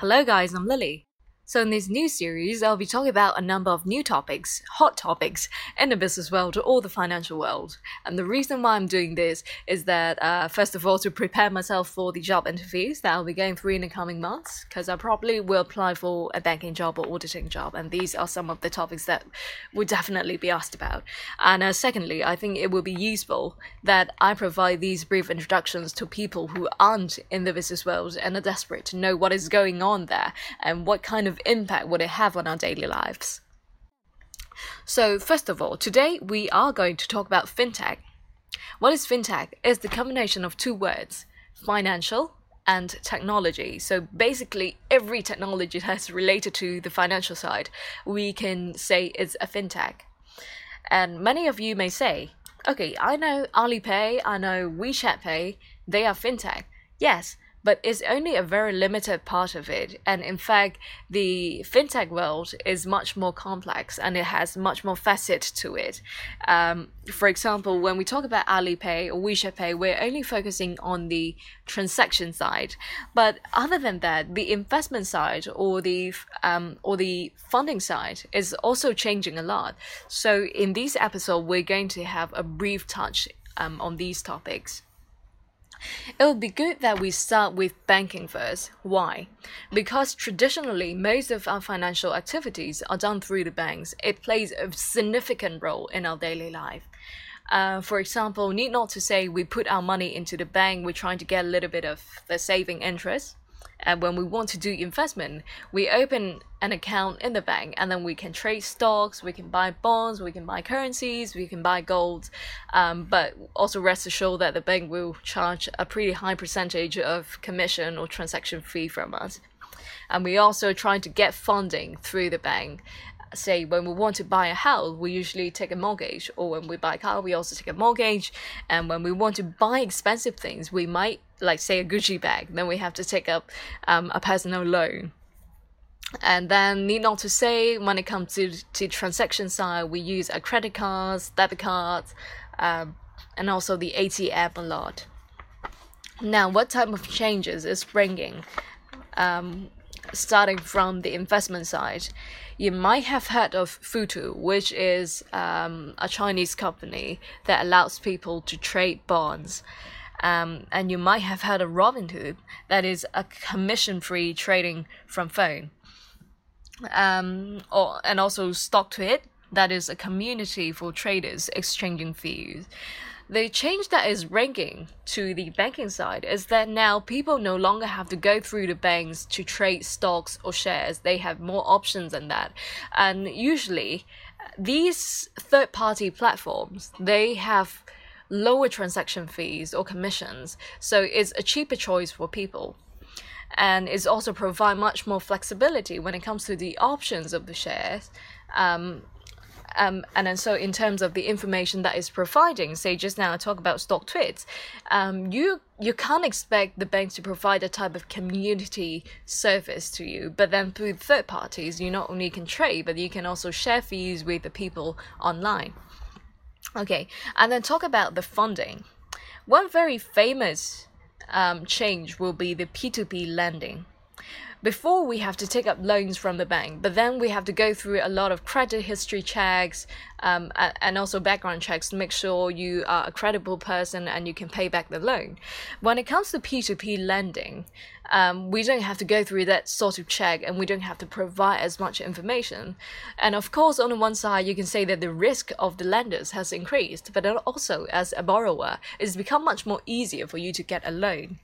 Hello, guys, I'm Lily. So, in this new series, I'll be talking about a number of new topics, hot topics, in the business world or the financial world. And the reason why I'm doing this is that, uh, first of all, to prepare myself for the job interviews that I'll be going through in the coming months, because I probably will apply for a banking job or auditing job, and these are some of the topics that would definitely be asked about. And uh, secondly, I think it will be useful that I provide these brief introductions to people who aren't in the business world and are desperate to know what is going on there and what kind of impact would it have on our daily lives. So, first of all, today we are going to talk about fintech. What is fintech? It's the combination of two words financial and technology. So basically, every technology that's related to the financial side, we can say is a fintech. And many of you may say, okay, I know Alipay, I know WeChat Pay, they are fintech. Yes, but it's only a very limited part of it. And in fact, the fintech world is much more complex and it has much more facet to it. Um, for example, when we talk about Alipay or WeChat Pay, we're only focusing on the transaction side. But other than that, the investment side or the um, or the funding side is also changing a lot. So in this episode, we're going to have a brief touch um, on these topics. It would be good that we start with banking first. Why? Because traditionally, most of our financial activities are done through the banks. It plays a significant role in our daily life. Uh, for example, need not to say we put our money into the bank, we're trying to get a little bit of the saving interest. And when we want to do investment, we open an account in the bank and then we can trade stocks, we can buy bonds, we can buy currencies, we can buy gold. Um, but also rest assured that the bank will charge a pretty high percentage of commission or transaction fee from us. And we also try to get funding through the bank say when we want to buy a house, we usually take a mortgage, or when we buy a car, we also take a mortgage. And when we want to buy expensive things, we might like say a Gucci bag, then we have to take up um, a personal loan. And then, need not to say, when it comes to to transaction side, we use a credit cards, debit cards, um, and also the ATM a lot. Now, what type of changes is bringing? Um, starting from the investment side, you might have heard of Futu, which is um, a Chinese company that allows people to trade bonds. Um, and you might have heard of Robinhood, that is a commission-free trading from phone. Um, or and also StockTwit, that is a community for traders exchanging fees. The change that is bringing to the banking side is that now people no longer have to go through the banks to trade stocks or shares. They have more options than that. And usually, these third party platforms, they have lower transaction fees or commissions. So it's a cheaper choice for people and it's also provide much more flexibility when it comes to the options of the shares um, um, and then so in terms of the information that is providing, say just now I talk about StockTwits, um, you you can't expect the banks to provide a type of community service to you, but then through third parties, you not only can trade, but you can also share fees with the people online. Okay, and then talk about the funding. One very famous um, change will be the P2P lending before we have to take up loans from the bank, but then we have to go through a lot of credit history checks um, and also background checks to make sure you are a credible person and you can pay back the loan. When it comes to P2P lending, um, we don't have to go through that sort of check and we don't have to provide as much information. And of course, on the one side, you can say that the risk of the lenders has increased, but also as a borrower, it's become much more easier for you to get a loan.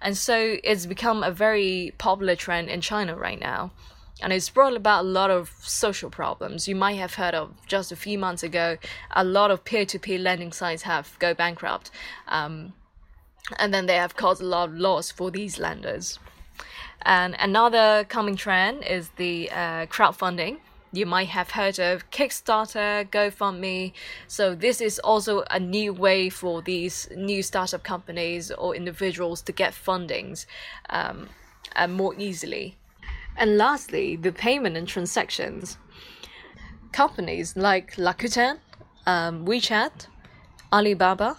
And so it's become a very popular trend in China right now. And it's brought about a lot of social problems. You might have heard of just a few months ago, a lot of peer to peer lending sites have go bankrupt. Um, and then they have caused a lot of loss for these lenders. And another coming trend is the uh, crowdfunding you might have heard of Kickstarter, GoFundMe. So this is also a new way for these new startup companies or individuals to get fundings um, and more easily. And lastly, the payment and transactions. Companies like Rakuten, um, WeChat, Alibaba,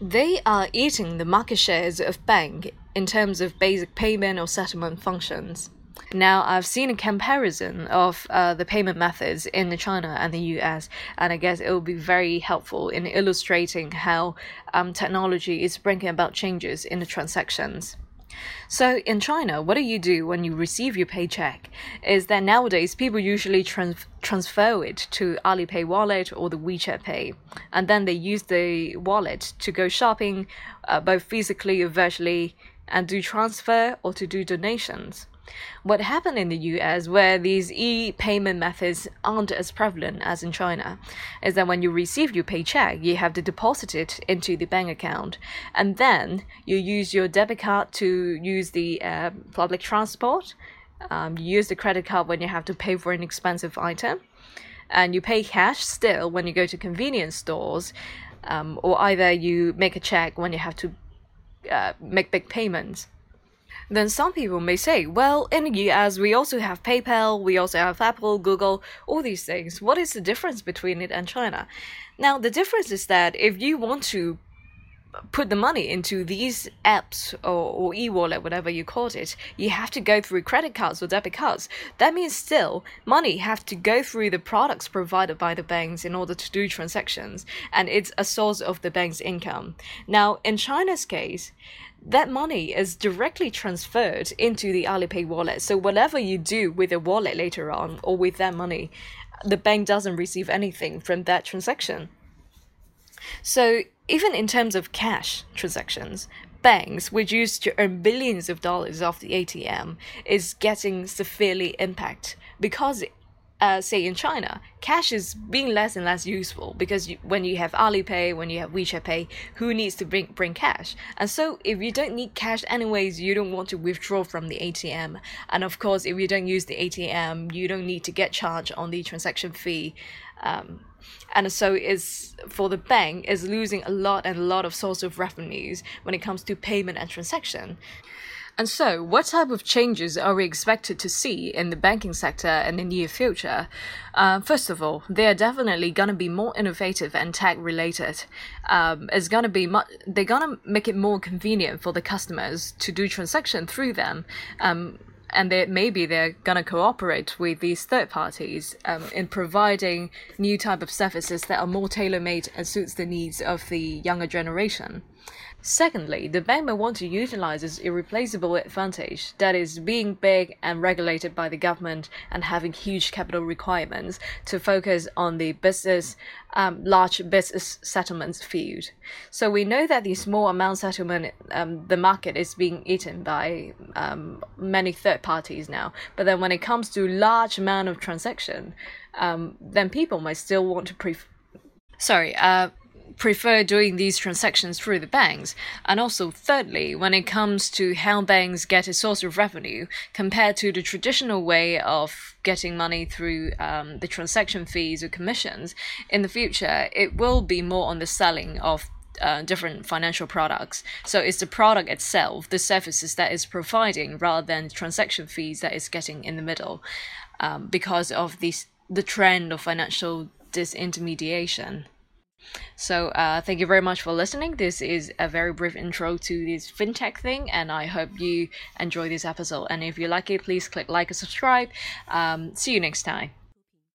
they are eating the market shares of bank in terms of basic payment or settlement functions. Now, I've seen a comparison of uh, the payment methods in China and the US, and I guess it will be very helpful in illustrating how um, technology is bringing about changes in the transactions. So in China, what do you do when you receive your paycheck? Is that nowadays people usually trans- transfer it to Alipay wallet or the WeChat Pay, and then they use the wallet to go shopping, uh, both physically or virtually, and do transfer or to do donations. What happened in the US, where these e payment methods aren't as prevalent as in China, is that when you receive your paycheck, you have to deposit it into the bank account, and then you use your debit card to use the uh, public transport. Um, you use the credit card when you have to pay for an expensive item, and you pay cash still when you go to convenience stores, um, or either you make a check when you have to uh, make big payments. Then some people may say, well, in the US, we also have PayPal, we also have Apple, Google, all these things. What is the difference between it and China? Now, the difference is that if you want to put the money into these apps or, or e-wallet whatever you call it you have to go through credit cards or debit cards that means still money have to go through the products provided by the banks in order to do transactions and it's a source of the bank's income now in china's case that money is directly transferred into the Alipay wallet. So whatever you do with the wallet later on or with that money, the bank doesn't receive anything from that transaction. So even in terms of cash transactions, banks, which used to earn billions of dollars off the ATM, is getting severely impacted because uh, say in China, cash is being less and less useful because you, when you have Alipay, when you have WeChat Pay, who needs to bring bring cash? And so if you don't need cash anyways, you don't want to withdraw from the ATM. And of course, if you don't use the ATM, you don't need to get charged on the transaction fee. Um, and so is for the bank is losing a lot and a lot of source of revenues when it comes to payment and transaction. And so, what type of changes are we expected to see in the banking sector in the near future? Uh, first of all, they are definitely going to be more innovative and tech related. Um, it's going to be mu- they're going to make it more convenient for the customers to do transaction through them. Um, and they, maybe they're going to cooperate with these third parties um, in providing new type of services that are more tailor-made and suits the needs of the younger generation. Secondly, the bank may want to utilize its irreplaceable advantage, that is, being big and regulated by the government and having huge capital requirements, to focus on the business, um, large business settlements field. So we know that the small amount settlement, um, the market is being eaten by um, many third parties now. But then when it comes to large amount of transaction, um, then people might still want to prefer. Sorry, uh, prefer doing these transactions through the banks. And also, thirdly, when it comes to how banks get a source of revenue compared to the traditional way of getting money through um, the transaction fees or commissions, in the future, it will be more on the selling of uh, different financial products. So it's the product itself, the services that is providing, rather than transaction fees that is getting in the middle, um, because of this the trend of financial disintermediation. So, uh, thank you very much for listening. This is a very brief intro to this fintech thing, and I hope you enjoy this episode. And if you like it, please click like and subscribe. Um, see you next time.